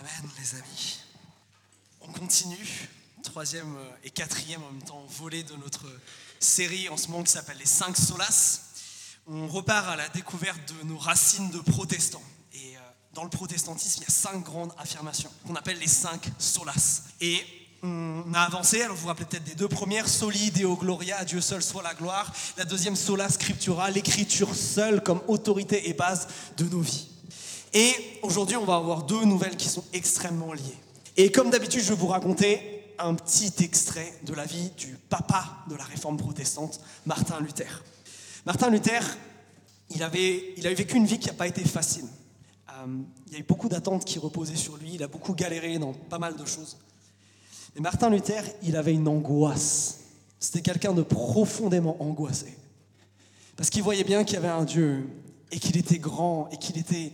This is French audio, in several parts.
Amen, les amis. On continue, troisième et quatrième en même temps volet de notre série en ce moment qui s'appelle Les cinq solas. On repart à la découverte de nos racines de protestants. Et euh, dans le protestantisme, il y a cinq grandes affirmations qu'on appelle les cinq solas. Et on a avancé, alors vous vous rappelez peut-être des deux premières, Soli Deo Gloria, à Dieu seul soit la gloire. La deuxième, Sola Scriptura, l'écriture seule comme autorité et base de nos vies. Et aujourd'hui, on va avoir deux nouvelles qui sont extrêmement liées. Et comme d'habitude, je vais vous raconter un petit extrait de la vie du papa de la réforme protestante, Martin Luther. Martin Luther, il avait, il avait vécu une vie qui n'a pas été facile. Euh, il y a eu beaucoup d'attentes qui reposaient sur lui, il a beaucoup galéré dans pas mal de choses. Mais Martin Luther, il avait une angoisse. C'était quelqu'un de profondément angoissé. Parce qu'il voyait bien qu'il y avait un Dieu et qu'il était grand et qu'il était,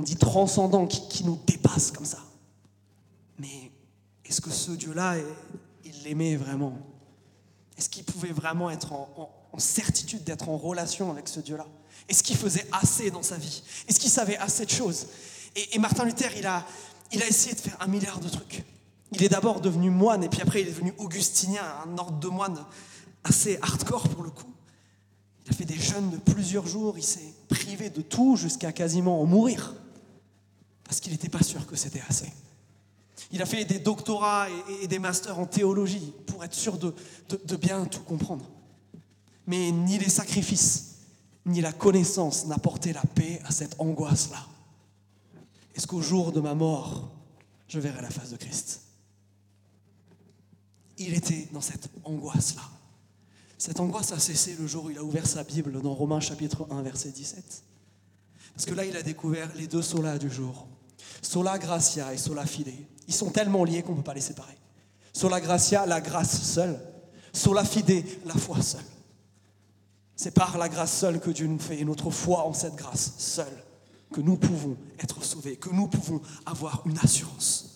on dit, transcendant, qui, nous dépasse comme ça. Mais est-ce que ce Dieu-là, il l'aimait vraiment? Est-ce qu'il pouvait vraiment être en, certitude d'être en relation avec ce Dieu-là? Est-ce qu'il faisait assez dans sa vie? Est-ce qu'il savait assez de choses? Et, Martin Luther, il a, il a essayé de faire un milliard de trucs. Il est d'abord devenu moine et puis après il est devenu augustinien, un ordre de moine assez hardcore pour le coup. Il a fait des jeûnes de plusieurs jours, il s'est privé de tout jusqu'à quasiment en mourir parce qu'il n'était pas sûr que c'était assez. Il a fait des doctorats et, des masters en théologie pour être sûr de, de bien tout comprendre. Mais ni les sacrifices, ni la connaissance n'apportaient la paix à cette angoisse-là. Est-ce qu'au jour de ma mort, je verrai la face de Christ? Il était dans cette angoisse-là. Cette angoisse a cessé le jour où il a ouvert sa Bible dans Romains chapitre 1, verset 17. Parce que là, il a découvert les deux solas du jour. Sola gratia et sola fide. Ils sont tellement liés qu'on ne peut pas les séparer. Sola gratia, la grâce seule. Sola fide, la foi seule. C'est par la grâce seule que Dieu nous fait et notre foi en cette grâce seule que nous pouvons être sauvés, que nous pouvons avoir une assurance.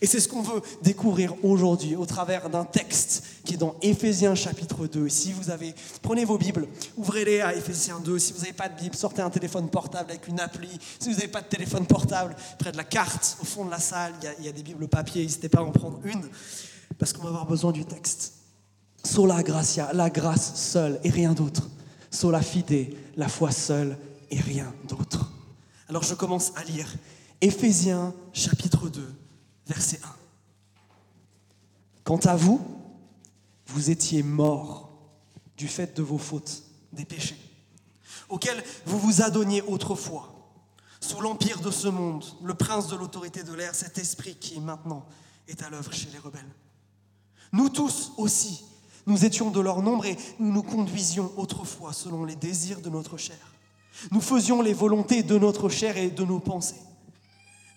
Et c'est ce qu'on veut découvrir aujourd'hui au travers d'un texte qui est dans Éphésiens chapitre 2. Si vous avez, prenez vos Bibles, ouvrez-les à Éphésiens 2. Si vous n'avez pas de Bible, sortez un téléphone portable avec une appli. Si vous n'avez pas de téléphone portable, près de la carte, au fond de la salle, il y a, des Bibles papier. N'hésitez pas à en prendre une, parce qu'on va avoir besoin du texte. Sola gratia, la grâce seule et rien d'autre. Sola fide, la foi seule et rien d'autre. Alors je commence à lire Éphésiens chapitre 2 verset 1. Quant à vous, vous étiez morts du fait de vos fautes, des péchés, auxquels vous vous adonniez autrefois, sous l'empire de ce monde, le prince de l'autorité de l'air, cet esprit qui maintenant est à l'œuvre chez les rebelles. Nous tous aussi, nous étions de leur nombre et nous nous conduisions autrefois selon les désirs de notre chair. Nous faisions les volontés de notre chair et de nos pensées.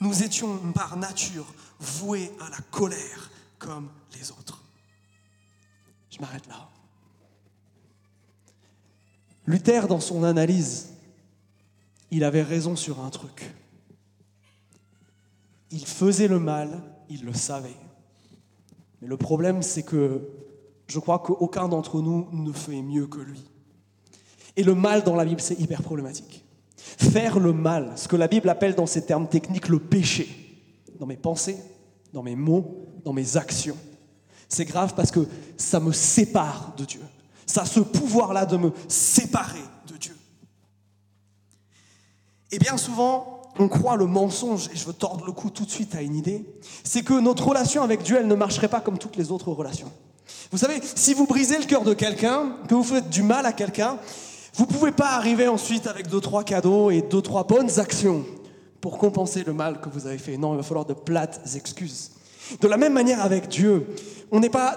Nous étions par nature voués à la colère comme les autres. Je m'arrête là. Luther, dans son analyse, il avait raison sur un truc. Il faisait le mal, il le savait. Mais le problème, c'est que je crois qu'aucun d'entre nous ne fait mieux que lui. Et le mal dans la Bible, c'est hyper problématique. Faire le mal, ce que la Bible appelle dans ses termes techniques le péché, dans mes pensées, dans mes mots, dans mes actions. C'est grave parce que ça me sépare de Dieu. Ça a ce pouvoir-là de me séparer de Dieu. Et bien souvent, on croit le mensonge, et je veux tordre le cou tout de suite à une idée, c'est que notre relation avec Dieu, elle ne marcherait pas comme toutes les autres relations. Vous savez, si vous brisez le cœur de quelqu'un, que vous faites du mal à quelqu'un, vous ne pouvez pas arriver ensuite avec deux, trois cadeaux et deux, trois bonnes actions pour compenser le mal que vous avez fait. Non, il va falloir de plates excuses. De la même manière avec Dieu,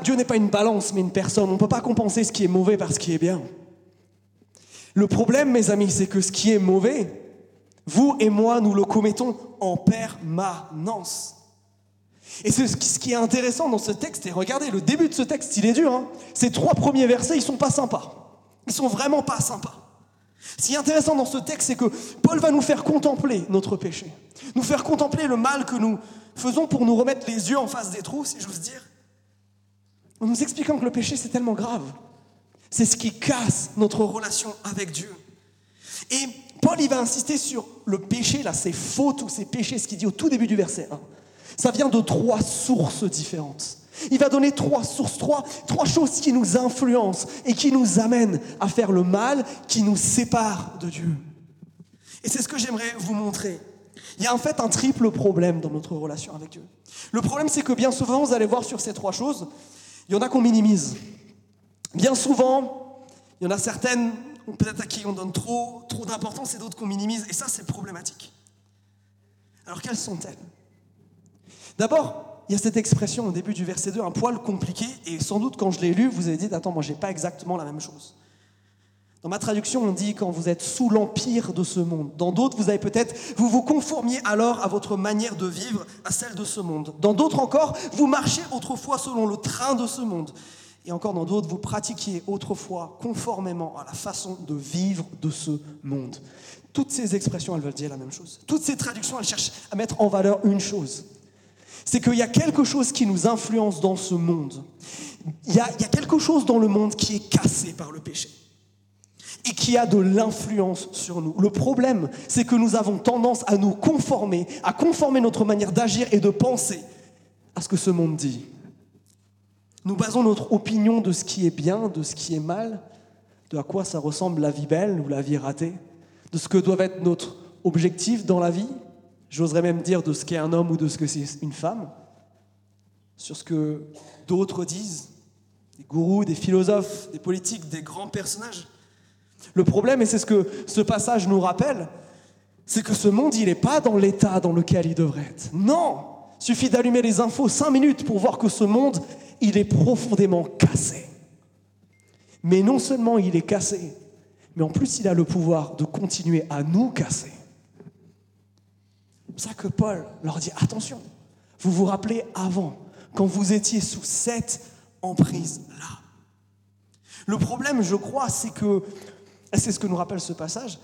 Dieu n'est pas une balance, mais une personne. On ne peut pas compenser ce qui est mauvais par ce qui est bien. Le problème, mes amis, c'est que ce qui est mauvais, vous et moi, nous le commettons en permanence. Et ce qui est intéressant dans ce texte, et regardez, le début de ce texte, il est dur. Hein. Ces trois premiers versets, ils sont pas sympas. Ils sont vraiment pas sympas. Ce qui est intéressant dans ce texte, c'est que Paul va nous faire contempler notre péché, nous faire contempler le mal que nous faisons pour nous remettre les yeux en face des trous, si j'ose dire, en nous expliquant que le péché, c'est tellement grave. C'est ce qui casse notre relation avec Dieu. Et Paul, il va insister sur le péché, là, ces fautes ou ces péchés, ce qu'il dit au tout début du verset 1. Ça vient de trois sources différentes. Il va donner trois sources, trois, trois choses qui nous influencent et qui nous amènent à faire le mal, qui nous séparent de Dieu. Et c'est ce que j'aimerais vous montrer. Il y a en fait un triple problème dans notre relation avec Dieu. Le problème, c'est que bien souvent, vous allez voir sur ces trois choses, il y en a qu'on minimise. Bien souvent, il y en a certaines, peut-être à qui on donne trop, trop d'importance et d'autres qu'on minimise. Et ça, c'est problématique. Alors, quelles sont-elles? D'abord, il y a cette expression au début du verset 2, un poil compliqué, et sans doute quand je l'ai lu, vous avez dit, attends, moi, j'ai pas exactement la même chose. Dans ma traduction, on dit quand vous êtes sous l'empire de ce monde. Dans d'autres, vous avez peut-être, vous vous conformiez alors à votre manière de vivre, à celle de ce monde. Dans d'autres encore, vous marchiez autrefois selon le train de ce monde. Et encore dans d'autres, vous pratiquiez autrefois conformément à la façon de vivre de ce monde. Toutes ces expressions, elles veulent dire la même chose. Toutes ces traductions, elles cherchent à mettre en valeur une chose. C'est qu'il y a quelque chose qui nous influence dans ce monde. Il y, a, quelque chose dans le monde qui est cassé par le péché et qui a de l'influence sur nous. Le problème, c'est que nous avons tendance à nous conformer, à conformer notre manière d'agir et de penser à ce que ce monde dit. Nous basons notre opinion de ce qui est bien, de ce qui est mal, de à quoi ça ressemble la vie belle ou la vie ratée, de ce que doit être notre objectif dans la vie, j'oserais même dire de ce qu'est un homme ou de ce que c'est une femme, sur ce que d'autres disent, des gourous, des philosophes, des politiques, des grands personnages. Le problème, et c'est ce que ce passage nous rappelle, c'est que ce monde, il n'est pas dans l'état dans lequel il devrait être. Non, suffit d'allumer les infos cinq minutes pour voir que ce monde, il est profondément cassé. Mais non seulement il est cassé, mais en plus il a le pouvoir de continuer à nous casser. Ça que Paul leur dit, attention, vous vous rappelez avant, quand vous étiez sous cette emprise-là. Le problème, je crois, c'est que c'est ce que nous rappelle ce passage,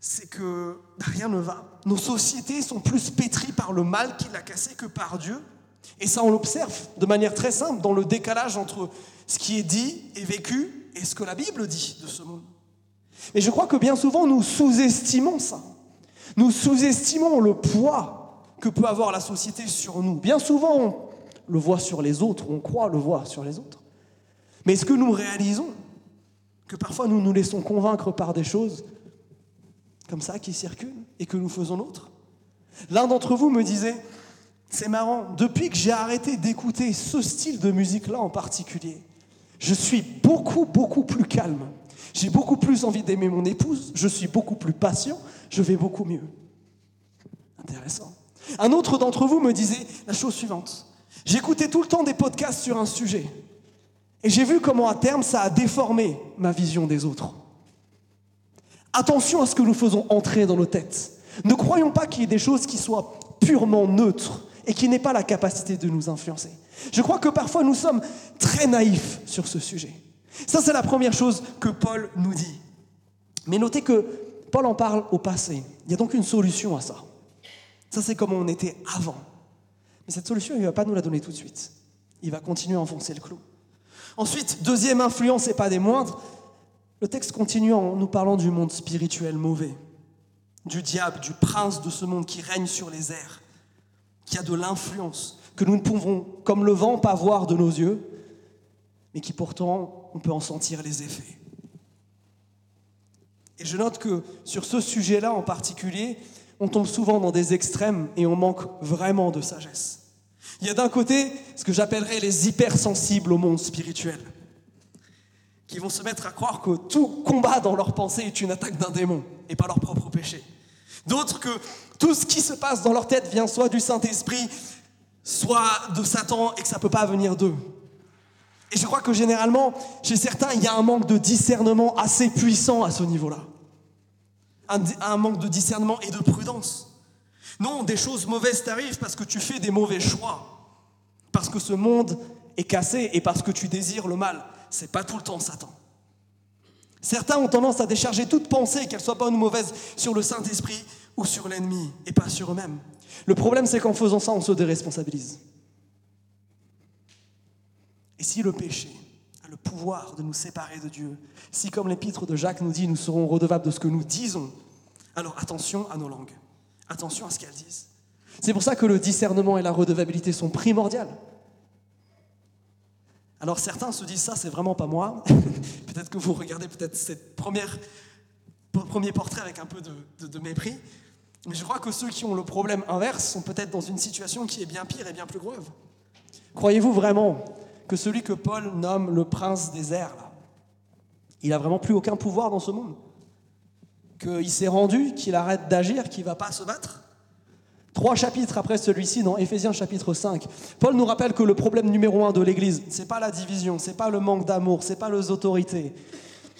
c'est que rien ne va. Nos sociétés sont plus pétries par le mal qui l'a cassé que par Dieu. Et ça, on l'observe de manière très simple dans le décalage entre ce qui est dit et vécu et ce que la Bible dit de ce monde. Et je crois que bien souvent, nous sous-estimons ça. Nous sous-estimons le poids que peut avoir la société sur nous. Bien souvent, on le voit sur les autres, on croit le voir sur les autres. Mais est-ce que nous réalisons que parfois nous nous laissons convaincre par des choses comme ça qui circulent et que nous faisons l'autre? L'un d'entre vous me disait, c'est marrant, depuis que j'ai arrêté d'écouter ce style de musique-là en particulier, je suis beaucoup, beaucoup plus calme. J'ai beaucoup plus envie d'aimer mon épouse, je suis beaucoup plus patient, je vais beaucoup mieux. Intéressant. Un autre d'entre vous me disait la chose suivante. J'écoutais tout le temps des podcasts sur un sujet. Et j'ai vu comment à terme ça a déformé ma vision des autres. Attention à ce que nous faisons entrer dans nos têtes. Ne croyons pas qu'il y ait des choses qui soient purement neutres et qui n'aient pas la capacité de nous influencer. Je crois que parfois nous sommes très naïfs sur ce sujet. Ça, c'est la première chose que Paul nous dit. Mais notez que Paul en parle au passé. Il y a donc une solution à ça. Ça, c'est comme on était avant. Mais cette solution, il ne va pas nous la donner tout de suite. Il va continuer à enfoncer le clou. Ensuite, deuxième influence et pas des moindres, le texte continue en nous parlant du monde spirituel mauvais, du diable, du prince de ce monde qui règne sur les airs, qui a de l'influence, que nous ne pouvons, comme le vent, pas voir de nos yeux, mais qui pourtant, on peut en sentir les effets. Et je note que sur ce sujet-là en particulier, on tombe souvent dans des extrêmes et on manque vraiment de sagesse. Il y a d'un côté ce que j'appellerais les hypersensibles au monde spirituel, qui vont se mettre à croire que tout combat dans leur pensée est une attaque d'un démon et pas leur propre péché. D'autres que tout ce qui se passe dans leur tête vient soit du Saint-Esprit, soit de Satan et que ça ne peut pas venir d'eux. Et je crois que généralement, chez certains, il y a un manque de discernement assez puissant à ce niveau-là. Un, manque de discernement et de prudence. Non, des choses mauvaises t'arrivent parce que tu fais des mauvais choix. Parce que ce monde est cassé et parce que tu désires le mal. C'est pas tout le temps Satan. Certains ont tendance à décharger toute pensée, qu'elle soit bonne ou mauvaise, sur le Saint-Esprit ou sur l'ennemi et pas sur eux-mêmes. Le problème, c'est qu'en faisant ça, on se déresponsabilise. Et si le péché, a le pouvoir de nous séparer de Dieu. Si, comme l'épître de Jacques nous dit, nous serons redevables de ce que nous disons, alors attention à nos langues. Attention à ce qu'elles disent. C'est pour ça que le discernement et la redevabilité sont primordiales. Alors certains se disent ça, c'est vraiment pas moi. peut-être que vous regardez peut-être cette première premier portrait avec un peu de, mépris. Mais je crois que ceux qui ont le problème inverse sont peut-être dans une situation qui est bien pire et bien plus grave. Croyez-vous vraiment que celui que Paul nomme le prince des airs, il a vraiment plus aucun pouvoir dans ce monde. Qu'il s'est rendu, qu'il arrête d'agir, qu'il ne va pas se battre. Trois chapitres après celui-ci, dans Éphésiens chapitre 5, Paul nous rappelle que le problème numéro un de l'Église, ce n'est pas la division, ce n'est pas le manque d'amour, ce n'est pas les autorités,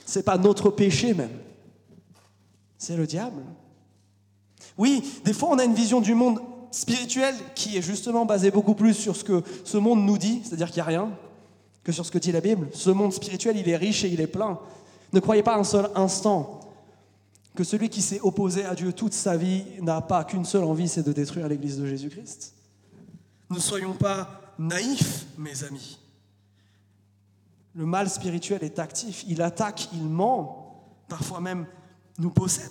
ce n'est pas notre péché même, c'est le diable. Oui, des fois on a une vision du monde spirituel qui est justement basée beaucoup plus sur ce que ce monde nous dit, c'est-à-dire qu'il n'y a rien, que sur ce que dit la Bible. Ce monde spirituel, il est riche et il est plein. Ne croyez pas un seul instant que celui qui s'est opposé à Dieu toute sa vie n'a pas qu'une seule envie, c'est de détruire l'Église de Jésus-Christ. Ne soyons pas naïfs, mes amis. Le mal spirituel est actif, il attaque, il ment, parfois même nous possède.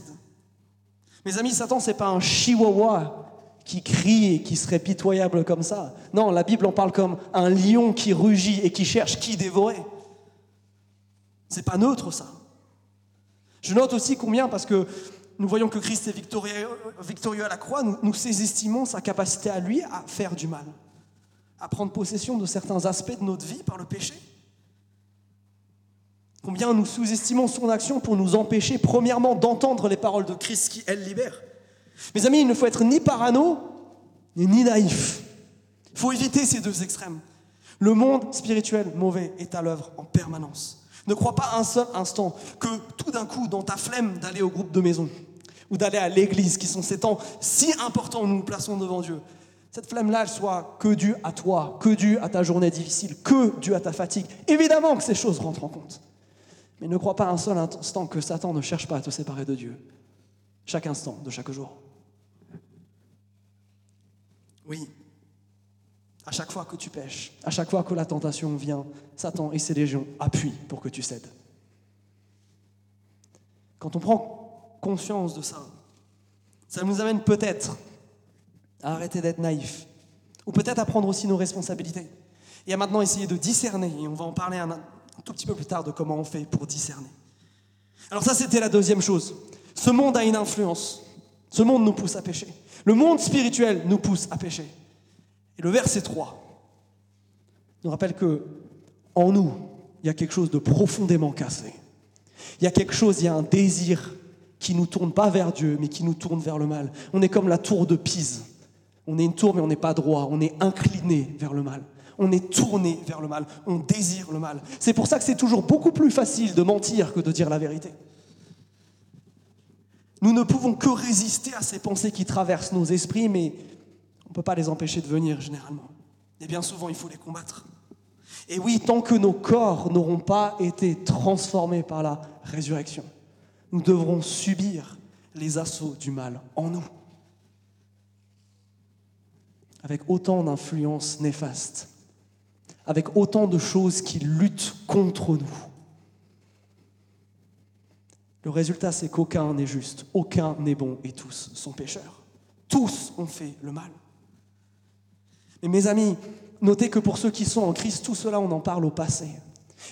Mes amis, Satan, c'est pas un chihuahua qui crie et qui serait pitoyable comme ça. Non, la Bible en parle comme un lion qui rugit et qui cherche qui dévorer. C'est pas neutre ça. Je note aussi combien, parce que nous voyons que Christ est victorieux, à la croix, nous, nous sa capacité à lui à faire du mal, à prendre possession de certains aspects de notre vie par le péché. Combien nous sous-estimons son action pour nous empêcher, premièrement, d'entendre les paroles de Christ qui, elles, libèrent. Mes amis, il ne faut être ni parano, ni naïf. Il faut éviter ces deux extrêmes. Le monde spirituel mauvais est à l'œuvre en permanence. Ne crois pas un seul instant que tout d'un coup, dans ta flemme d'aller au groupe de maison ou d'aller à l'église, qui sont ces temps si importants où nous nous plaçons devant Dieu, cette flemme-là, soit que due à toi, que due à ta journée difficile, que due à ta fatigue. Évidemment que ces choses rentrent en compte. Mais ne crois pas un seul instant que Satan ne cherche pas à te séparer de Dieu. Chaque instant de chaque jour. Oui, à chaque fois que tu pêches, à chaque fois que la tentation vient, Satan et ses légions appuient pour que tu cèdes. Quand on prend conscience de ça, ça nous amène peut-être à arrêter d'être naïfs, ou peut-être à prendre aussi nos responsabilités, et à maintenant essayer de discerner, et on va en parler un, un tout petit peu plus tard de comment on fait pour discerner. Alors ça, c'était la deuxième chose. Ce monde a une influence. Ce monde nous pousse à pécher. Le monde spirituel nous pousse à pécher. Et le verset 3 nous rappelle que en nous, il y a quelque chose de profondément cassé. Il y a quelque chose, il y a un désir qui nous tourne pas vers Dieu, mais qui nous tourne vers le mal. On est comme la tour de Pise. On est une tour, mais on n'est pas droit. On est incliné vers le mal on est tourné vers le mal, on désire le mal. C'est pour ça que c'est toujours beaucoup plus facile de mentir que de dire la vérité. Nous ne pouvons que résister à ces pensées qui traversent nos esprits, mais on ne peut pas les empêcher de venir généralement. Et bien souvent, il faut les combattre. Et oui, tant que nos corps n'auront pas été transformés par la résurrection, nous devrons subir les assauts du mal en nous, avec autant d'influences néfastes avec autant de choses qui luttent contre nous. Le résultat, c'est qu'aucun n'est juste, aucun n'est bon et tous sont pécheurs. Tous ont fait le mal. Mais mes amis, notez que pour ceux qui sont en Christ, tout cela, on en parle au passé.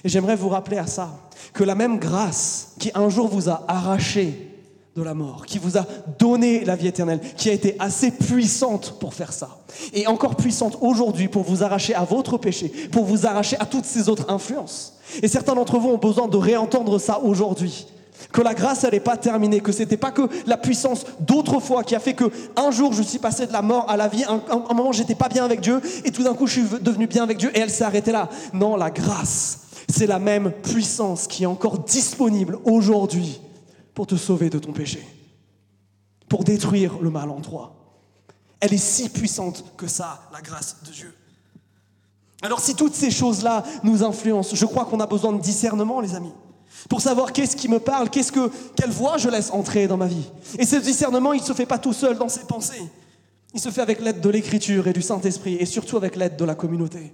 Et j'aimerais vous rappeler à ça, que la même grâce qui un jour vous a arraché de la mort, qui vous a donné la vie éternelle, qui a été assez puissante pour faire ça, et encore puissante aujourd'hui pour vous arracher à votre péché, pour vous arracher à toutes ces autres influences. Et certains d'entre vous ont besoin de réentendre ça aujourd'hui. Que la grâce, elle n'est pas terminée, que c'était pas que la puissance d'autrefois qui a fait que un jour je suis passé de la mort à la vie, un, un moment j'étais pas bien avec Dieu, et tout d'un coup je suis devenu bien avec Dieu, et elle s'est arrêtée là. Non, la grâce, c'est la même puissance qui est encore disponible aujourd'hui pour te sauver de ton péché, pour détruire le mal en toi. Elle est si puissante que ça, la grâce de Dieu. Alors si toutes ces choses-là nous influencent, je crois qu'on a besoin de discernement, les amis, pour savoir qu'est-ce qui me parle, qu'est-ce que, quelle voix je laisse entrer dans ma vie. Et ce discernement, il ne se fait pas tout seul dans ses pensées. Il se fait avec l'aide de l'Écriture et du Saint-Esprit, et surtout avec l'aide de la communauté.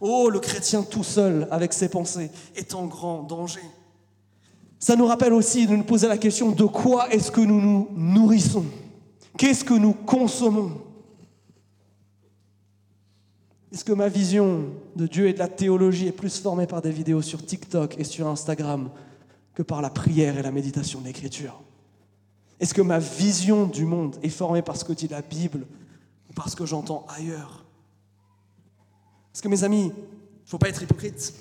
Oh, le chrétien tout seul avec ses pensées est en grand danger. Ça nous rappelle aussi de nous poser la question de quoi est-ce que nous nous nourrissons? Qu'est-ce que nous consommons? Est-ce que ma vision de Dieu et de la théologie est plus formée par des vidéos sur TikTok et sur Instagram que par la prière et la méditation de l'Écriture. Est-ce que ma vision du monde est formée par ce que dit la Bible ou par ce que j'entends ailleurs? Parce que mes amis, il ne faut pas être hypocrite.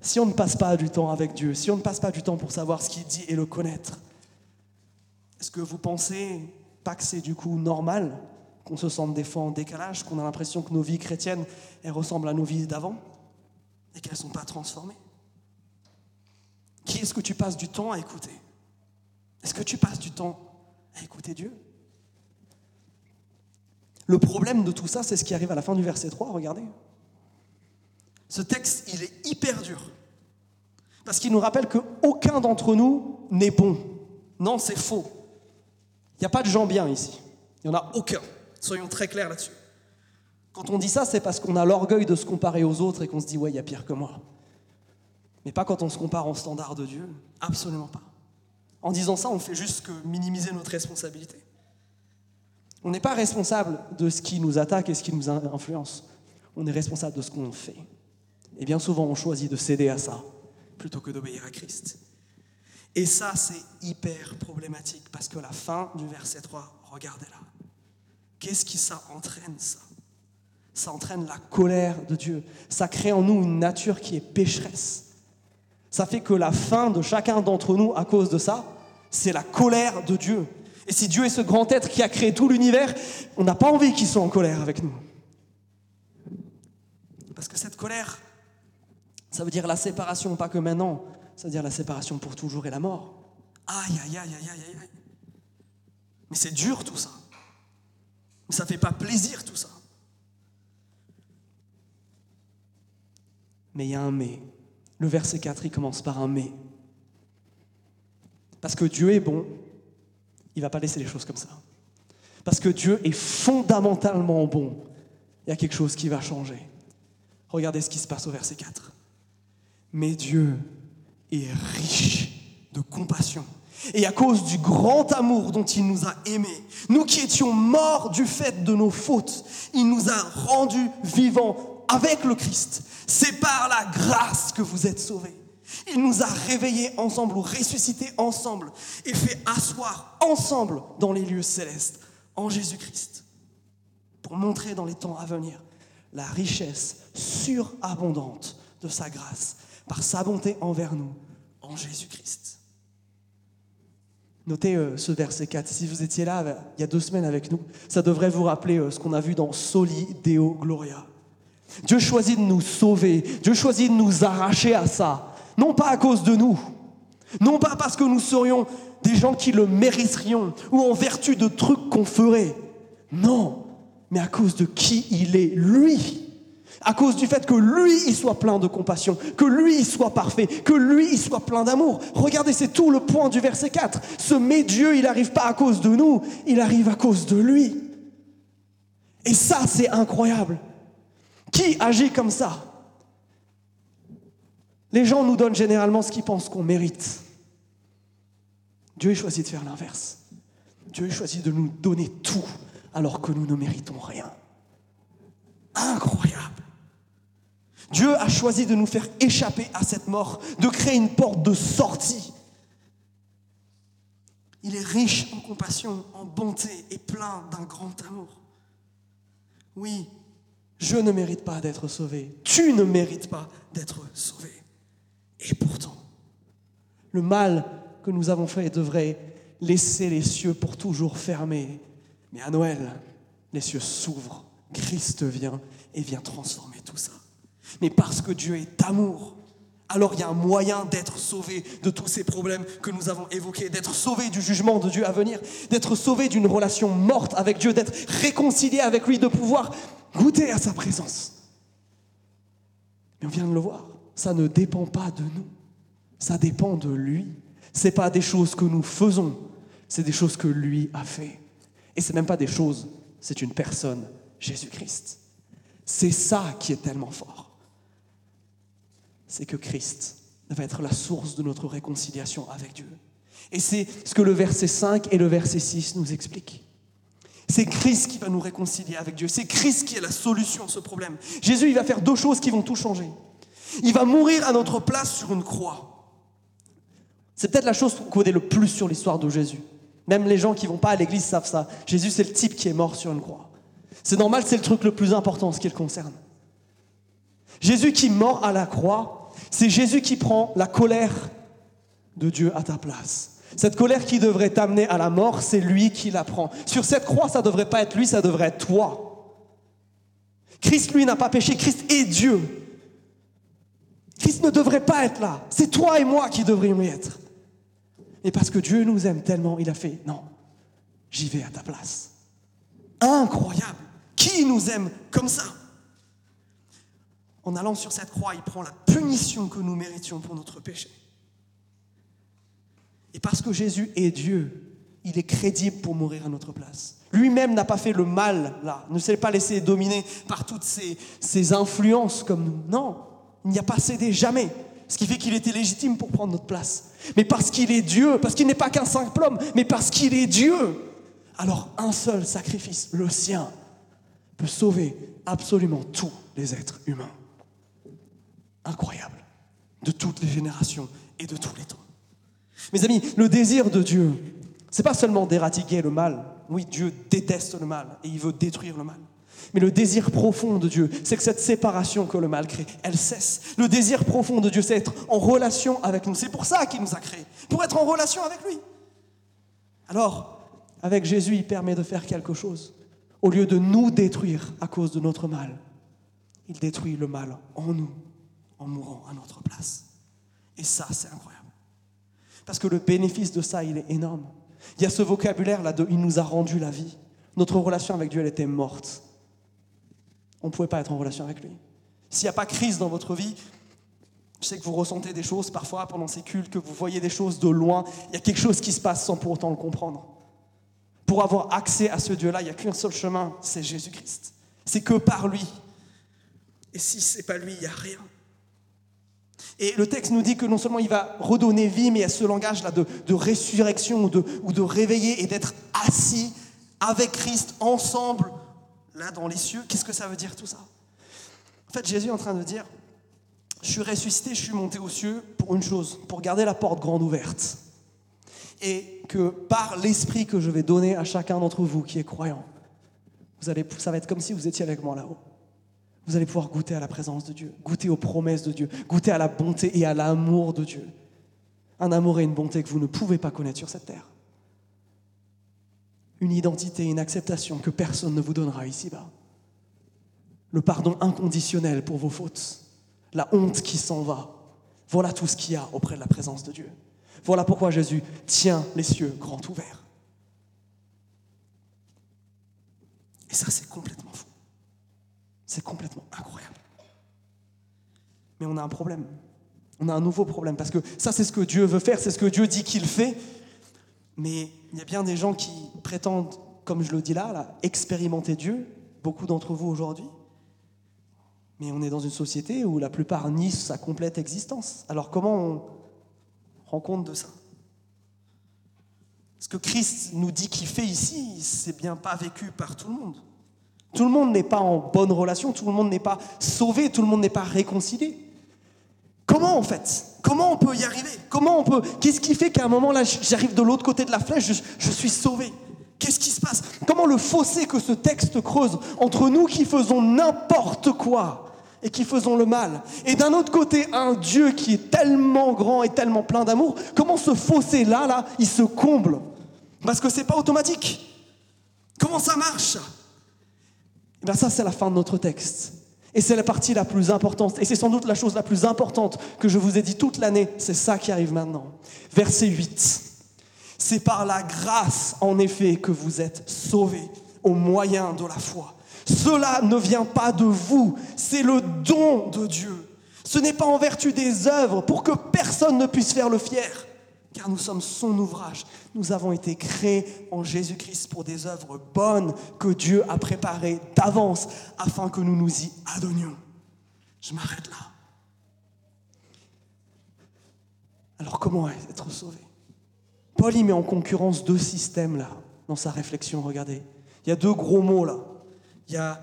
Si on ne passe pas du temps avec Dieu, si on ne passe pas du temps pour savoir ce qu'il dit et le connaître, est-ce que vous pensez pas que c'est du coup normal qu'on se sente des fois en décalage, qu'on a l'impression que nos vies chrétiennes, elles ressemblent à nos vies d'avant et qu'elles ne sont pas transformées? Qui est-ce que tu passes du temps à écouter? Est-ce que tu passes du temps à écouter Dieu? Le problème de tout ça, c'est ce qui arrive à la fin du verset 3, regardez. Ce texte, il est hyper dur. Parce qu'il nous rappelle qu'aucun d'entre nous n'est bon. Non, c'est faux. Il n'y a pas de gens bien ici. Il n'y en a aucun. Soyons très clairs là-dessus. Quand on dit ça, c'est parce qu'on a l'orgueil de se comparer aux autres et qu'on se dit, ouais, il y a pire que moi. Mais pas quand on se compare en standard de Dieu. Absolument pas. En disant ça, on fait juste que minimiser notre responsabilité. On n'est pas responsable de ce qui nous attaque et ce qui nous influence. On est responsable de ce qu'on fait. Et bien souvent, on choisit de céder à ça plutôt que d'obéir à Christ. Et ça, c'est hyper problématique parce que la fin du verset 3, regardez-la. Qu'est-ce qui ça entraîne ça? Ça entraîne la colère de Dieu. Ça crée en nous une nature qui est pécheresse. Ça fait que la fin de chacun d'entre nous, à cause de ça, c'est la colère de Dieu. Et si Dieu est ce grand être qui a créé tout l'univers, on n'a pas envie qu'il soit en colère avec nous. Parce que cette colère, ça veut dire la séparation, pas que maintenant, ça veut dire la séparation pour toujours et la mort. Aïe, aïe, aïe, aïe, aïe, aïe. Mais c'est dur tout ça. Mais ça ne fait pas plaisir tout ça. Mais il y a un mais. Le verset 4, il commence par un mais. Parce que Dieu est bon, il ne va pas laisser les choses comme ça. Parce que Dieu est fondamentalement bon, il y a quelque chose qui va changer. Regardez ce qui se passe au verset 4. Mais Dieu est riche de compassion. Et à cause du grand amour dont il nous a aimés, nous qui étions morts du fait de nos fautes, il nous a rendus vivants avec le Christ. C'est par la grâce que vous êtes sauvés. Il nous a réveillés ensemble ou ressuscités ensemble et fait asseoir ensemble dans les lieux célestes en Jésus-Christ pour montrer dans les temps à venir la richesse surabondante de sa grâce par sa bonté envers nous en Jésus-Christ. Notez euh, ce verset 4. Si vous étiez là euh, il y a deux semaines avec nous, ça devrait vous rappeler euh, ce qu'on a vu dans Soli Deo Gloria. Dieu choisit de nous sauver, Dieu choisit de nous arracher à ça, non pas à cause de nous, non pas parce que nous serions des gens qui le méritterions ou en vertu de trucs qu'on ferait, non, mais à cause de qui il est, lui à cause du fait que lui, il soit plein de compassion, que lui, il soit parfait, que lui, il soit plein d'amour. Regardez, c'est tout le point du verset 4. Ce mais il n'arrive pas à cause de nous, il arrive à cause de lui. Et ça, c'est incroyable. Qui agit comme ça? Les gens nous donnent généralement ce qu'ils pensent qu'on mérite. Dieu a choisi de faire l'inverse. Dieu a choisi de nous donner tout alors que nous ne méritons rien. Incroyable. Dieu a choisi de nous faire échapper à cette mort, de créer une porte de sortie. Il est riche en compassion, en bonté et plein d'un grand amour. Oui, je ne mérite pas d'être sauvé. Tu ne mérites pas d'être sauvé. Et pourtant, le mal que nous avons fait devrait laisser les cieux pour toujours fermés. Mais à Noël, les cieux s'ouvrent. Christ vient et vient transformer tout ça mais parce que Dieu est amour. Alors il y a un moyen d'être sauvé de tous ces problèmes que nous avons évoqués, d'être sauvé du jugement de Dieu à venir, d'être sauvé d'une relation morte avec Dieu, d'être réconcilié avec lui, de pouvoir goûter à sa présence. Mais on vient de le voir, ça ne dépend pas de nous, ça dépend de lui. Ce n'est pas des choses que nous faisons, c'est des choses que lui a fait. Et ce n'est même pas des choses, c'est une personne, Jésus-Christ. C'est ça qui est tellement fort. C'est que Christ va être la source de notre réconciliation avec Dieu. Et c'est ce que le verset 5 et le verset 6 nous expliquent. C'est Christ qui va nous réconcilier avec Dieu. C'est Christ qui est la solution à ce problème. Jésus, il va faire deux choses qui vont tout changer. Il va mourir à notre place sur une croix. C'est peut-être la chose qu'on connaît le plus sur l'histoire de Jésus. Même les gens qui vont pas à l'église savent ça. Jésus, c'est le type qui est mort sur une croix. C'est normal, c'est le truc le plus important en ce qui le concerne. Jésus qui mort à la croix, c'est Jésus qui prend la colère de Dieu à ta place. Cette colère qui devrait t'amener à la mort, c'est lui qui la prend. Sur cette croix, ça ne devrait pas être lui, ça devrait être toi. Christ, lui, n'a pas péché. Christ est Dieu. Christ ne devrait pas être là. C'est toi et moi qui devrions y être. Et parce que Dieu nous aime tellement, il a fait, non, j'y vais à ta place. Incroyable. Qui nous aime comme ça? En allant sur cette croix, il prend la punition que nous méritions pour notre péché. Et parce que Jésus est Dieu, il est crédible pour mourir à notre place. Lui-même n'a pas fait le mal là, ne s'est pas laissé dominer par toutes ces, influences comme nous. Non, il n'y a pas cédé jamais. Ce qui fait qu'il était légitime pour prendre notre place. Mais parce qu'il est Dieu, parce qu'il n'est pas qu'un simple homme, mais parce qu'il est Dieu, alors un seul sacrifice, le sien, peut sauver absolument tous les êtres humains. Incroyable. De toutes les générations et de tous les temps. Mes amis, le désir de Dieu, c'est pas seulement d'éradiquer le mal. Oui, Dieu déteste le mal et il veut détruire le mal. Mais le désir profond de Dieu, c'est que cette séparation que le mal crée, elle cesse. Le désir profond de Dieu, c'est être en relation avec nous. C'est pour ça qu'il nous a créés, pour être en relation avec lui. Alors, avec Jésus, il permet de faire quelque chose. Au lieu de nous détruire à cause de notre mal, il détruit le mal en nous, en mourant à notre place. Et ça, c'est incroyable. Parce que le bénéfice de ça, il est énorme. Il y a ce vocabulaire-là de il nous a rendu la vie. Notre relation avec Dieu, elle était morte. On ne pouvait pas être en relation avec lui. S'il n'y a pas crise dans votre vie, je sais que vous ressentez des choses parfois pendant ces cultes, que vous voyez des choses de loin. Il y a quelque chose qui se passe sans pour autant le comprendre. Pour avoir accès à ce Dieu-là, il n'y a qu'un seul chemin, c'est Jésus-Christ. C'est que par lui. Et si ce n'est pas lui, il n'y a rien. Et le texte nous dit que non seulement il va redonner vie, mais a ce langage-là de, résurrection ou de, ou de réveiller et d'être assis avec Christ ensemble, là dans les cieux. Qu'est-ce que ça veut dire tout ça? En fait, Jésus est en train de dire, je suis ressuscité, je suis monté aux cieux pour une chose, pour garder la porte grande ouverte. Et que par l'esprit que je vais donner à chacun d'entre vous qui est croyant, vous allez, ça va être comme si vous étiez avec moi là-haut vous allez pouvoir goûter à la présence de Dieu, goûter aux promesses de Dieu, goûter à la bonté et à l'amour de Dieu. Un amour et une bonté que vous ne pouvez pas connaître sur cette terre. Une identité, une acceptation que personne ne vous donnera ici-bas. Le pardon inconditionnel pour vos fautes. La honte qui s'en va. Voilà tout ce qu'il y a auprès de la présence de Dieu. Voilà pourquoi Jésus tient les cieux grands ouverts. Et ça, c'est complètement fou. C'est complètement incroyable. Mais on a un problème. On a un nouveau problème parce que ça, c'est ce que Dieu veut faire, c'est ce que Dieu dit qu'il fait. Mais il y a bien des gens qui prétendent, comme je le dis là, expérimenter Dieu, beaucoup d'entre vous aujourd'hui. Mais on est dans une société où la plupart nient sa complète existence. Alors comment on rend compte de ça? Ce que Christ nous dit qu'il fait ici, c'est bien pas vécu par tout le monde. Tout le monde n'est pas en bonne relation, tout le monde n'est pas sauvé, tout le monde n'est pas réconcilié. Comment en fait? Comment on peut y arriver? Comment on peut? Qu'est-ce qui fait qu'à un moment là, j'arrive de l'autre côté de la flèche, je, suis sauvé? Qu'est-ce qui se passe? Comment le fossé que ce texte creuse entre nous qui faisons n'importe quoi et qui faisons le mal, et d'un autre côté un Dieu qui est tellement grand et tellement plein d'amour, comment ce fossé là, là, il se comble? Parce que c'est pas automatique. Comment ça marche? Eh bien ça, c'est la fin de notre texte. Et c'est la partie la plus importante. Et c'est sans doute la chose la plus importante que je vous ai dit toute l'année. C'est ça qui arrive maintenant. Verset 8. C'est par la grâce, en effet, que vous êtes sauvés au moyen de la foi. Cela ne vient pas de vous, c'est le don de Dieu. Ce n'est pas en vertu des œuvres pour que personne ne puisse faire le fier car nous sommes son ouvrage. Nous avons été créés en Jésus-Christ pour des œuvres bonnes que Dieu a préparées d'avance afin que nous nous y adonnions. Je m'arrête là. Alors comment être sauvé? Paul y met en concurrence deux systèmes là, dans sa réflexion, regardez. Il y a deux gros mots là. Il y a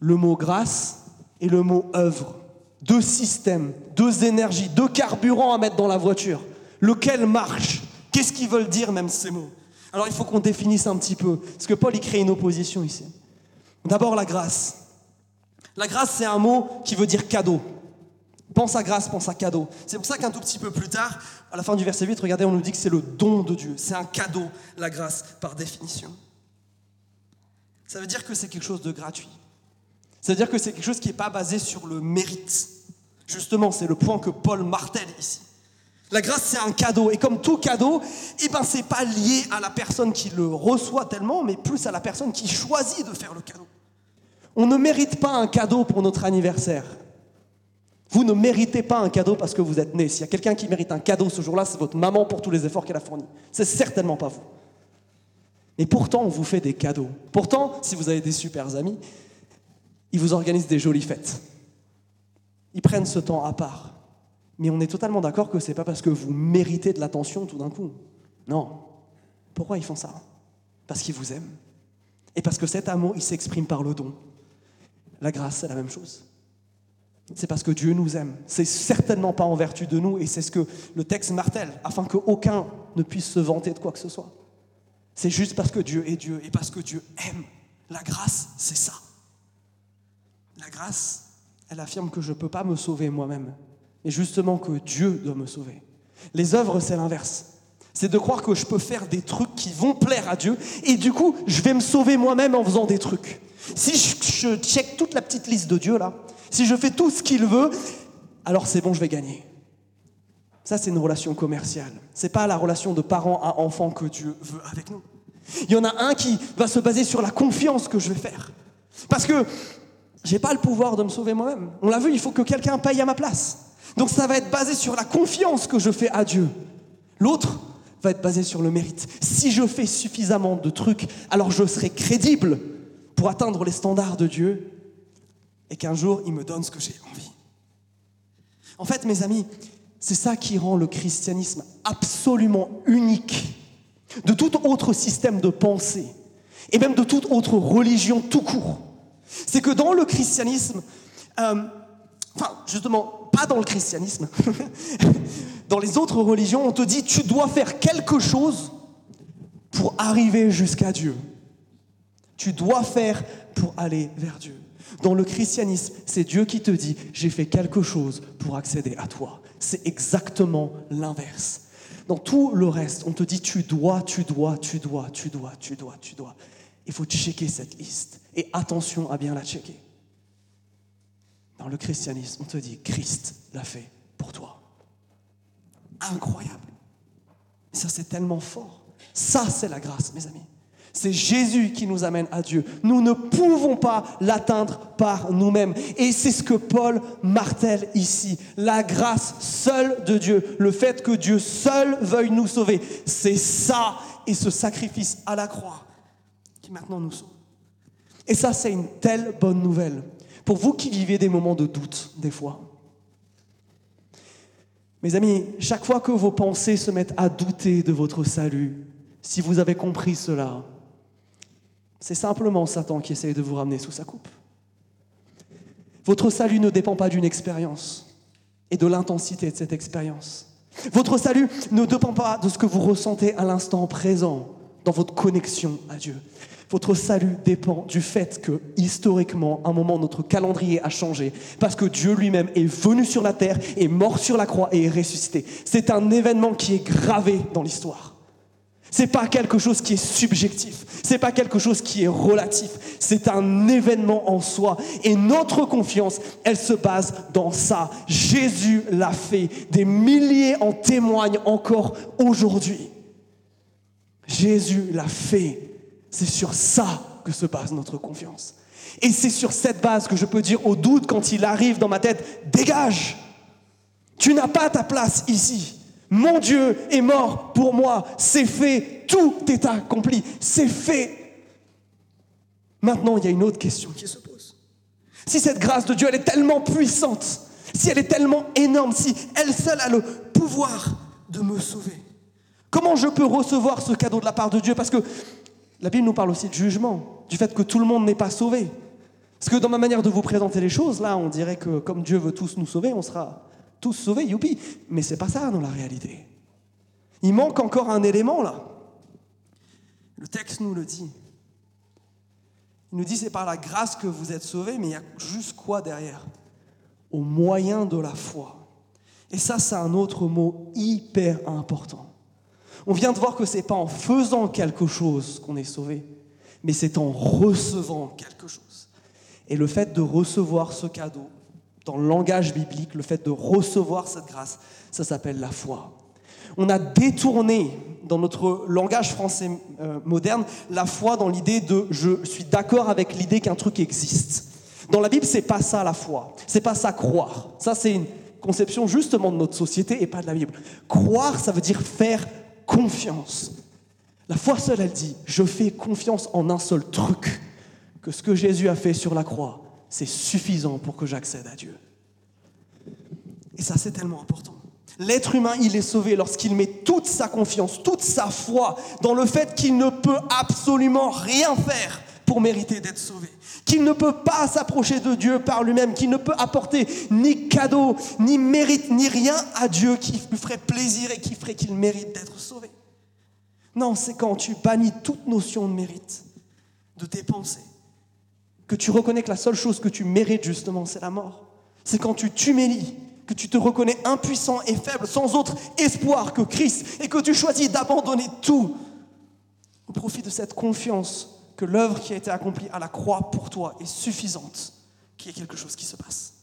le mot grâce et le mot œuvre. Deux systèmes, deux énergies, deux carburants à mettre dans la voiture. Lequel marche? Qu'est-ce qu'ils veulent dire même ces mots? Alors il faut qu'on définisse un petit peu, parce que Paul y crée une opposition ici. D'abord la grâce. La grâce c'est un mot qui veut dire cadeau. Pense à grâce, pense à cadeau. C'est pour ça qu'un tout petit peu plus tard, à la fin du verset 8, regardez, on nous dit que c'est le don de Dieu. C'est un cadeau, la grâce, par définition. Ça veut dire que c'est quelque chose de gratuit. Ça veut dire que c'est quelque chose qui n'est pas basé sur le mérite. Justement, c'est le point que Paul martèle ici. La grâce, c'est un cadeau. Et comme tout cadeau, eh ben, ce n'est pas lié à la personne qui le reçoit tellement, mais plus à la personne qui choisit de faire le cadeau. On ne mérite pas un cadeau pour notre anniversaire. Vous ne méritez pas un cadeau parce que vous êtes né. S'il y a quelqu'un qui mérite un cadeau ce jour-là, c'est votre maman pour tous les efforts qu'elle a fournis. C'est certainement pas vous. Et pourtant, on vous fait des cadeaux. Pourtant, si vous avez des super amis, ils vous organisent des jolies fêtes. Ils prennent ce temps à part. Mais on est totalement d'accord que ce n'est pas parce que vous méritez de l'attention tout d'un coup. Non. Pourquoi ils font ça? Parce qu'ils vous aiment. Et parce que cet amour, il s'exprime par le don. La grâce, c'est la même chose c'est parce que Dieu nous aime. C'est certainement pas en vertu de nous, et c'est ce que le texte martèle, afin qu'aucun ne puisse se vanter de quoi que ce soit. C'est juste parce que Dieu est Dieu et parce que Dieu aime. La grâce, c'est ça. La grâce, elle affirme que je ne peux pas me sauver moi-même, mais justement que Dieu doit me sauver. Les œuvres, c'est l'inverse. C'est de croire que je peux faire des trucs qui vont plaire à Dieu, et du coup, je vais me sauver moi-même en faisant des trucs. Si je, je check toute la petite liste de Dieu là, si je fais tout ce qu'il veut, alors c'est bon, je vais gagner. Ça, c'est une relation commerciale. C'est pas la relation de parent à enfant que Dieu veut avec nous. Il y en a un qui va se baser sur la confiance que je vais faire. Parce que j'ai pas le pouvoir de me sauver moi-même. On l'a vu, il faut que quelqu'un paye à ma place. Donc ça va être basé sur la confiance que je fais à Dieu. L'autre va être basé sur le mérite. Si je fais suffisamment de trucs, alors je serai crédible pour atteindre les standards de Dieu et qu'un jour, il me donne ce que j'ai envie. En fait, mes amis, c'est ça qui rend le christianisme absolument unique de tout autre système de pensée et même de toute autre religion tout court. C'est que dans le christianisme, euh, enfin justement, pas dans le christianisme, dans les autres religions, on te dit tu dois faire quelque chose pour arriver jusqu'à Dieu. Tu dois faire pour aller vers Dieu. Dans le christianisme, c'est Dieu qui te dit, j'ai fait quelque chose pour accéder à toi. C'est exactement l'inverse. Dans tout le reste, on te dit, tu dois, tu dois, tu dois, tu dois, tu dois, tu dois. Il faut checker cette liste. Et attention à bien la checker. Le christianisme, on te dit, Christ l'a fait pour toi. Incroyable. Ça, c'est tellement fort. Ça, c'est la grâce, mes amis. C'est Jésus qui nous amène à Dieu. Nous ne pouvons pas l'atteindre par nous-mêmes. Et c'est ce que Paul martèle ici. La grâce seule de Dieu, le fait que Dieu seul veuille nous sauver, c'est ça et ce sacrifice à la croix qui maintenant nous sauve. Et ça, c'est une telle bonne nouvelle. Pour vous qui vivez des moments de doute, des fois. Mes amis, chaque fois que vos pensées se mettent à douter de votre salut, si vous avez compris cela, c'est simplement Satan qui essaye de vous ramener sous sa coupe. Votre salut ne dépend pas d'une expérience et de l'intensité de cette expérience. Votre salut ne dépend pas de ce que vous ressentez à l'instant présent dans votre connexion à Dieu. Votre salut dépend du fait que, historiquement, à un moment, notre calendrier a changé parce que Dieu lui-même est venu sur la terre, est mort sur la croix et est ressuscité. C'est un événement qui est gravé dans l'histoire. C'est pas quelque chose qui est subjectif. C'est pas quelque chose qui est relatif. C'est un événement en soi. Et notre confiance, elle se base dans ça. Jésus l'a fait. Des milliers en témoignent encore aujourd'hui. Jésus l'a fait. C'est sur ça que se base notre confiance. Et c'est sur cette base que je peux dire au doute quand il arrive dans ma tête, dégage. Tu n'as pas ta place ici. Mon Dieu est mort pour moi, c'est fait, tout est accompli, c'est fait. Maintenant, il y a une autre question qui se pose. Si cette grâce de Dieu, elle est tellement puissante, si elle est tellement énorme, si elle seule a le pouvoir de me sauver Comment je peux recevoir ce cadeau de la part de Dieu? Parce que la Bible nous parle aussi de jugement, du fait que tout le monde n'est pas sauvé. Parce que dans ma manière de vous présenter les choses, là, on dirait que comme Dieu veut tous nous sauver, on sera tous sauvés, youpi. Mais c'est pas ça dans la réalité. Il manque encore un élément là. Le texte nous le dit. Il nous dit c'est par la grâce que vous êtes sauvés, mais il y a juste quoi derrière? Au moyen de la foi. Et ça, c'est un autre mot hyper important. On vient de voir que c'est pas en faisant quelque chose qu'on est sauvé, mais c'est en recevant quelque chose. Et le fait de recevoir ce cadeau, dans le langage biblique, le fait de recevoir cette grâce, ça s'appelle la foi. On a détourné dans notre langage français euh, moderne la foi dans l'idée de je suis d'accord avec l'idée qu'un truc existe. Dans la Bible, c'est pas ça la foi. C'est pas ça croire. Ça, c'est une conception justement de notre société et pas de la Bible. Croire, ça veut dire faire confiance. La foi seule, elle dit, je fais confiance en un seul truc, que ce que Jésus a fait sur la croix, c'est suffisant pour que j'accède à Dieu. Et ça, c'est tellement important. L'être humain, il est sauvé lorsqu'il met toute sa confiance, toute sa foi dans le fait qu'il ne peut absolument rien faire mériter d'être sauvé. Qu'il ne peut pas s'approcher de Dieu par lui-même, qu'il ne peut apporter ni cadeau, ni mérite, ni rien à Dieu qui lui ferait plaisir et qui ferait qu'il mérite d'être sauvé. Non, c'est quand tu bannis toute notion de mérite de tes pensées, que tu reconnais que la seule chose que tu mérites justement, c'est la mort. C'est quand tu t'humilies, que tu te reconnais impuissant et faible, sans autre espoir que Christ, et que tu choisis d'abandonner tout au profit de cette confiance que l'œuvre qui a été accomplie à la croix pour toi est suffisante, qu'il y ait quelque chose qui se passe.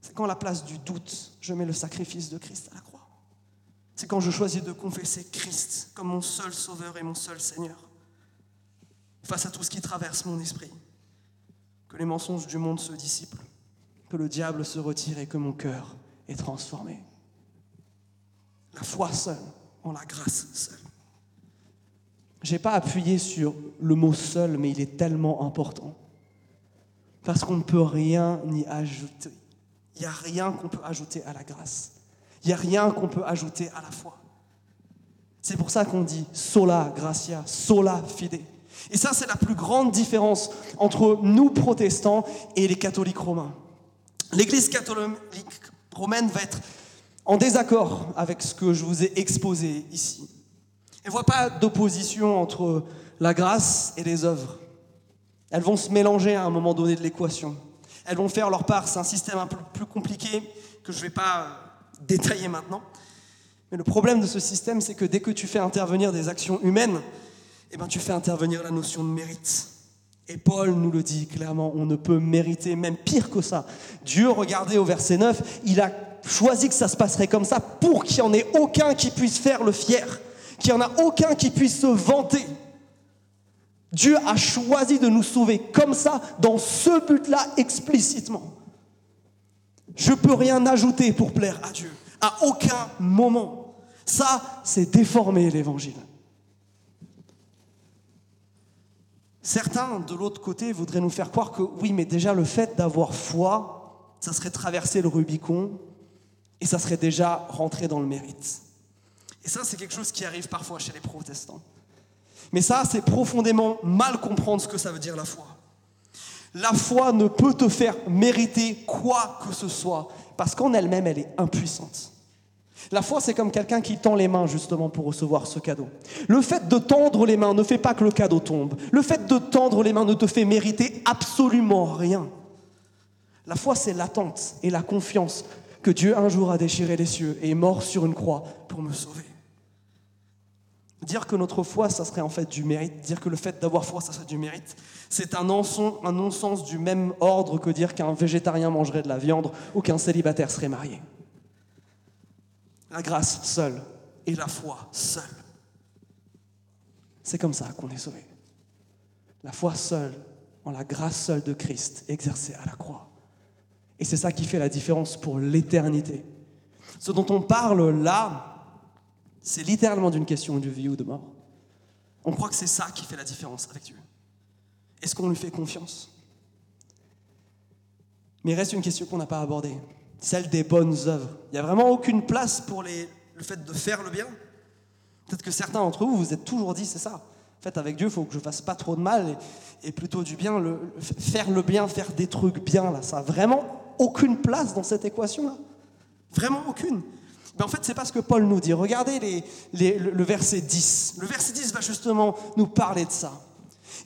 C'est quand à la place du doute, je mets le sacrifice de Christ à la croix. C'est quand je choisis de confesser Christ comme mon seul sauveur et mon seul Seigneur. Face à tout ce qui traverse mon esprit, que les mensonges du monde se dissipent, que le diable se retire et que mon cœur est transformé. La foi seule, en la grâce seule. Je n'ai pas appuyé sur le mot seul, mais il est tellement important. Parce qu'on ne peut rien y ajouter. Il n'y a rien qu'on peut ajouter à la grâce. Il n'y a rien qu'on peut ajouter à la foi. C'est pour ça qu'on dit sola gratia, sola fide. Et ça, c'est la plus grande différence entre nous protestants et les catholiques romains. L'Église catholique romaine va être en désaccord avec ce que je vous ai exposé ici. Elle ne voit pas d'opposition entre la grâce et les œuvres. Elles vont se mélanger à un moment donné de l'équation. Elles vont faire leur part. C'est un système un peu plus compliqué que je ne vais pas euh, détailler maintenant. Mais le problème de ce système, c'est que dès que tu fais intervenir des actions humaines, eh ben, tu fais intervenir la notion de mérite. Et Paul nous le dit clairement, on ne peut mériter, même pire que ça. Dieu, regardez au verset 9, il a choisi que ça se passerait comme ça pour qu'il n'y en ait aucun qui puisse faire le fier qu'il n'y en a aucun qui puisse se vanter. Dieu a choisi de nous sauver comme ça, dans ce but-là explicitement. Je ne peux rien ajouter pour plaire à Dieu, à aucun moment. Ça, c'est déformer l'évangile. Certains, de l'autre côté, voudraient nous faire croire que oui, mais déjà le fait d'avoir foi, ça serait traverser le Rubicon et ça serait déjà rentrer dans le mérite. Et ça, c'est quelque chose qui arrive parfois chez les protestants. Mais ça, c'est profondément mal comprendre ce que ça veut dire la foi. La foi ne peut te faire mériter quoi que ce soit, parce qu'en elle-même, elle est impuissante. La foi, c'est comme quelqu'un qui tend les mains justement pour recevoir ce cadeau. Le fait de tendre les mains ne fait pas que le cadeau tombe. Le fait de tendre les mains ne te fait mériter absolument rien. La foi, c'est l'attente et la confiance que Dieu un jour a déchiré les cieux et est mort sur une croix pour me sauver. Dire que notre foi, ça serait en fait du mérite, dire que le fait d'avoir foi, ça serait du mérite, c'est un non-sens du même ordre que dire qu'un végétarien mangerait de la viande ou qu'un célibataire serait marié. La grâce seule et la foi seule. C'est comme ça qu'on est sauvé. La foi seule, en la grâce seule de Christ exercée à la croix. Et c'est ça qui fait la différence pour l'éternité. Ce dont on parle là, c'est littéralement d'une question de vie ou de mort. On croit que c'est ça qui fait la différence avec Dieu. Est-ce qu'on lui fait confiance? Mais il reste une question qu'on n'a pas abordée. celle des bonnes œuvres. Il n'y a vraiment aucune place pour le fait de faire le bien. Peut-être que certains d'entre vous, vous êtes toujours dit, c'est ça. En fait, avec Dieu, il faut que je fasse pas trop de mal et, plutôt du bien. Faire le bien, faire des trucs bien, là, ça n'a vraiment aucune place dans cette équation-là. Vraiment aucune. Mais en fait, c'est pas ce que Paul nous dit. Regardez le, verset 10. Le verset 10 va justement nous parler de ça.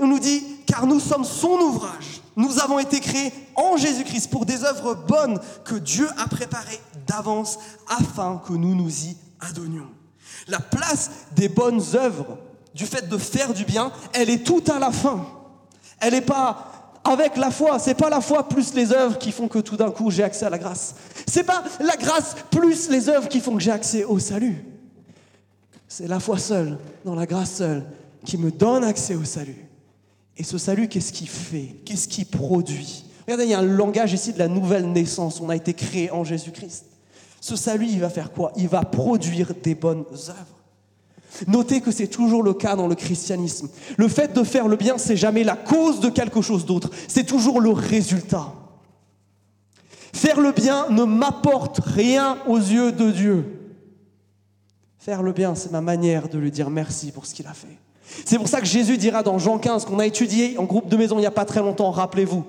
On nous dit, car nous sommes son ouvrage. Nous avons été créés en Jésus-Christ pour des œuvres bonnes que Dieu a préparées d'avance afin que nous nous y adonnions. La place des bonnes œuvres, du fait de faire du bien, elle est tout à la fin. Elle n'est pas avec la foi. C'est pas la foi plus les œuvres qui font que tout d'un coup j'ai accès à la grâce. C'est pas la grâce plus les œuvres qui font que j'ai accès au salut. C'est la foi seule, dans la grâce seule, qui me donne accès au salut. Et ce salut, qu'est-ce qu'il fait? Qu'est-ce qu'il produit? Regardez, il y a un langage ici de la nouvelle naissance. On a été créé en Jésus-Christ. Ce salut, il va faire quoi? Il va produire des bonnes œuvres. Notez que c'est toujours le cas dans le christianisme. Le fait de faire le bien, c'est jamais la cause de quelque chose d'autre, c'est toujours le résultat. Faire le bien ne m'apporte rien aux yeux de Dieu. Faire le bien, c'est ma manière de lui dire merci pour ce qu'il a fait. C'est pour ça que Jésus dira dans Jean 15, qu'on a étudié en groupe de maison il n'y a pas très longtemps, rappelez-vous,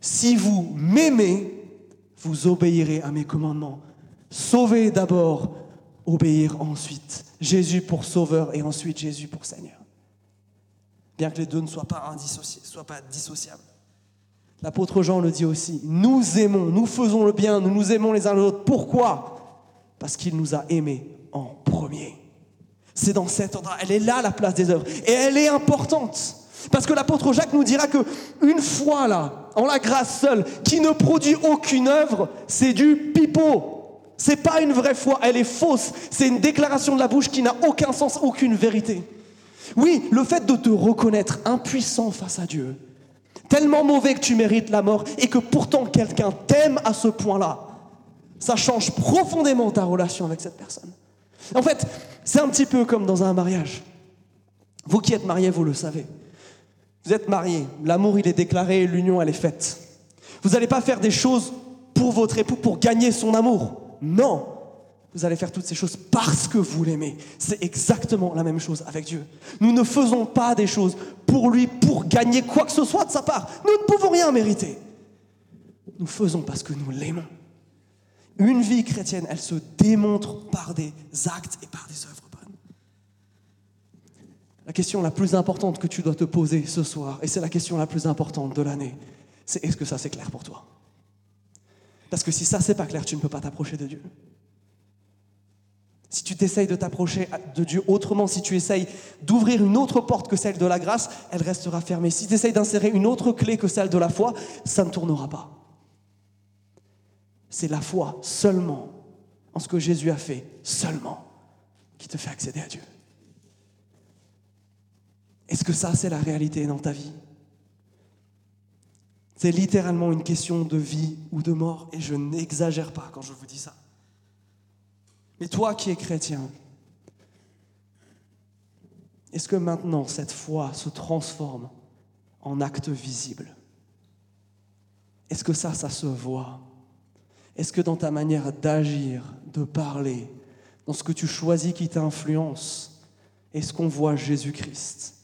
si vous m'aimez, vous obéirez à mes commandements. Sauver d'abord, obéir ensuite. Jésus pour sauveur et ensuite Jésus pour Seigneur. Bien que les deux ne soient pas dissociables. L'apôtre Jean le dit aussi, nous aimons, nous faisons le bien, nous nous aimons les uns les autres. Pourquoi? Parce qu'il nous a aimés en premier. C'est dans cet ordre, elle est là la place des œuvres et elle est importante. Parce que l'apôtre Jacques nous dira que une foi là, en la grâce seule, qui ne produit aucune œuvre, c'est du pipeau. C'est pas une vraie foi, elle est fausse. C'est une déclaration de la bouche qui n'a aucun sens, aucune vérité. Oui, le fait de te reconnaître impuissant face à Dieu, tellement mauvais que tu mérites la mort et que pourtant quelqu'un t'aime à ce point-là, ça change profondément ta relation avec cette personne. En fait, c'est un petit peu comme dans un mariage. Vous qui êtes mariés, vous le savez. Vous êtes mariés, l'amour il est déclaré, l'union elle est faite. Vous n'allez pas faire des choses pour votre époux pour gagner son amour. Non. Vous allez faire toutes ces choses parce que vous l'aimez. C'est exactement la même chose avec Dieu. Nous ne faisons pas des choses pour lui, pour gagner quoi que ce soit de sa part. Nous ne pouvons rien mériter. Nous faisons parce que nous l'aimons. Une vie chrétienne, elle se démontre par des actes et par des œuvres bonnes. La question la plus importante que tu dois te poser ce soir, et c'est la question la plus importante de l'année, c'est est-ce que ça c'est clair pour toi? Parce que si ça c'est pas clair, tu ne peux pas t'approcher de Dieu. Si tu t'essayes de t'approcher de Dieu autrement, si tu essayes d'ouvrir une autre porte que celle de la grâce, elle restera fermée. Si tu essayes d'insérer une autre clé que celle de la foi, ça ne tournera pas. C'est la foi seulement en ce que Jésus a fait, seulement, qui te fait accéder à Dieu. Est-ce que ça, c'est la réalité dans ta vie? C'est littéralement une question de vie ou de mort, et je n'exagère pas quand je vous dis ça. Mais toi qui es chrétien, est-ce que maintenant cette foi se transforme en acte visible? Est-ce que ça, ça se voit? Est-ce que dans ta manière d'agir, de parler, dans ce que tu choisis qui t'influence, est-ce qu'on voit Jésus-Christ?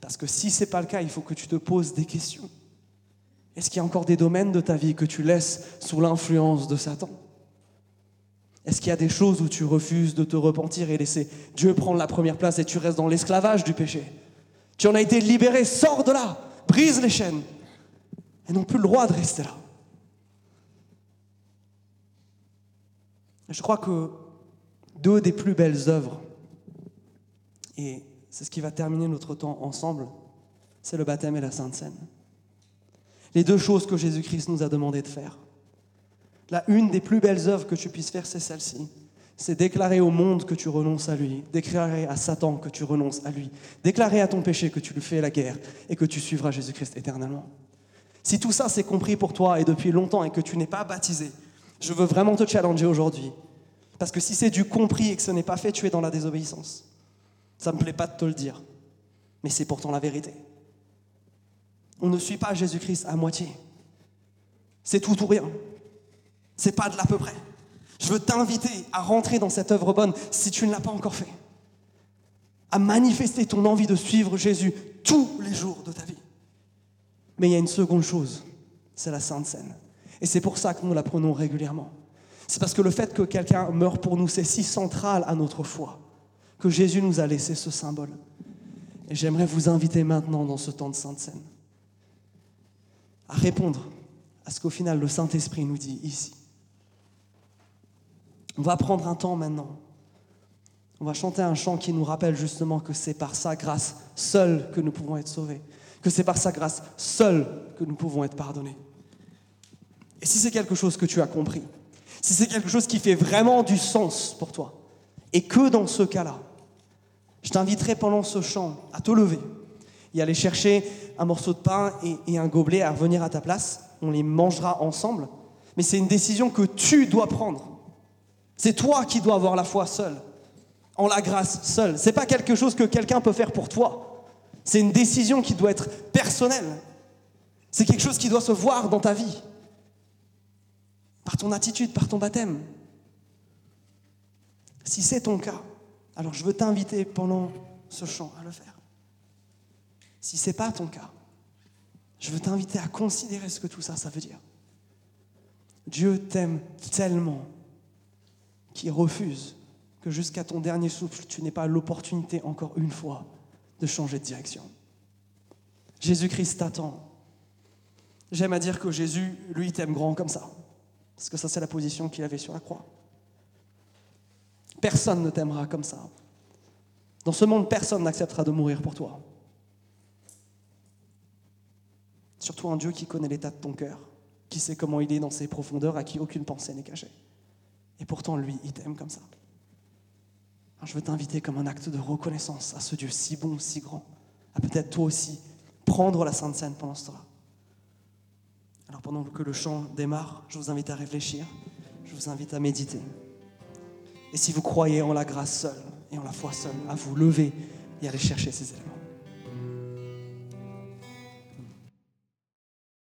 Parce que si ce n'est pas le cas, il faut que tu te poses des questions. Est-ce qu'il y a encore des domaines de ta vie que tu laisses sous l'influence de Satan est-ce qu'il y a des choses où tu refuses de te repentir et laisser Dieu prendre la première place et tu restes dans l'esclavage du péché Tu en as été libéré, sors de là, brise les chaînes et n'ont plus le droit de rester là. Je crois que deux des plus belles œuvres, et c'est ce qui va terminer notre temps ensemble, c'est le baptême et la Sainte Seine. Les deux choses que Jésus-Christ nous a demandé de faire. La une des plus belles œuvres que tu puisses faire, c'est celle-ci. C'est déclarer au monde que tu renonces à lui, déclarer à Satan que tu renonces à lui, déclarer à ton péché que tu lui fais la guerre et que tu suivras Jésus-Christ éternellement. Si tout ça c'est compris pour toi et depuis longtemps et que tu n'es pas baptisé, je veux vraiment te challenger aujourd'hui. Parce que si c'est du compris et que ce n'est pas fait, tu es dans la désobéissance. Ça ne me plaît pas de te le dire, mais c'est pourtant la vérité. On ne suit pas Jésus-Christ à moitié. C'est tout ou rien. C'est pas de l'à peu près. Je veux t'inviter à rentrer dans cette œuvre bonne si tu ne l'as pas encore fait. À manifester ton envie de suivre Jésus tous les jours de ta vie. Mais il y a une seconde chose, c'est la Sainte Seine. Et c'est pour ça que nous la prenons régulièrement. C'est parce que le fait que quelqu'un meure pour nous, c'est si central à notre foi, que Jésus nous a laissé ce symbole. Et j'aimerais vous inviter maintenant dans ce temps de Sainte Seine à répondre à ce qu'au final le Saint-Esprit nous dit ici. On va prendre un temps maintenant. On va chanter un chant qui nous rappelle justement que c'est par sa grâce seule que nous pouvons être sauvés, que c'est par sa grâce seule que nous pouvons être pardonnés. Et si c'est quelque chose que tu as compris, si c'est quelque chose qui fait vraiment du sens pour toi, et que dans ce cas-là, je t'inviterai pendant ce chant à te lever et aller chercher un morceau de pain et, un gobelet à revenir à ta place. On les mangera ensemble. Mais c'est une décision que tu dois prendre. C'est toi qui dois avoir la foi seule, en la grâce seule. C'est pas quelque chose que quelqu'un peut faire pour toi. C'est une décision qui doit être personnelle. C'est quelque chose qui doit se voir dans ta vie, par ton attitude, par ton baptême. Si c'est ton cas, alors je veux t'inviter pendant ce chant à le faire. Si ce n'est pas ton cas, je veux t'inviter à considérer ce que tout ça, ça veut dire. Dieu t'aime tellement qu'il refuse que jusqu'à ton dernier souffle, tu n'aies pas l'opportunité encore une fois de changer de direction. Jésus-Christ t'attend. J'aime à dire que Jésus, lui, t'aime grand comme ça. Parce que ça, c'est la position qu'il avait sur la croix. Personne ne t'aimera comme ça. Dans ce monde, personne n'acceptera de mourir pour toi. Surtout un Dieu qui connaît l'état de ton cœur, qui sait comment il est dans ses profondeurs, à qui aucune pensée n'est cachée. Et pourtant, lui, il t'aime comme ça. Je veux t'inviter comme un acte de reconnaissance à ce Dieu si bon, si grand, à peut-être toi aussi prendre la Sainte Seine pendant ce temps-là. Alors pendant que le chant démarre, je vous invite à réfléchir, je vous invite à méditer. Et si vous croyez en la grâce seule et en la foi seule, à vous lever et aller chercher ces éléments.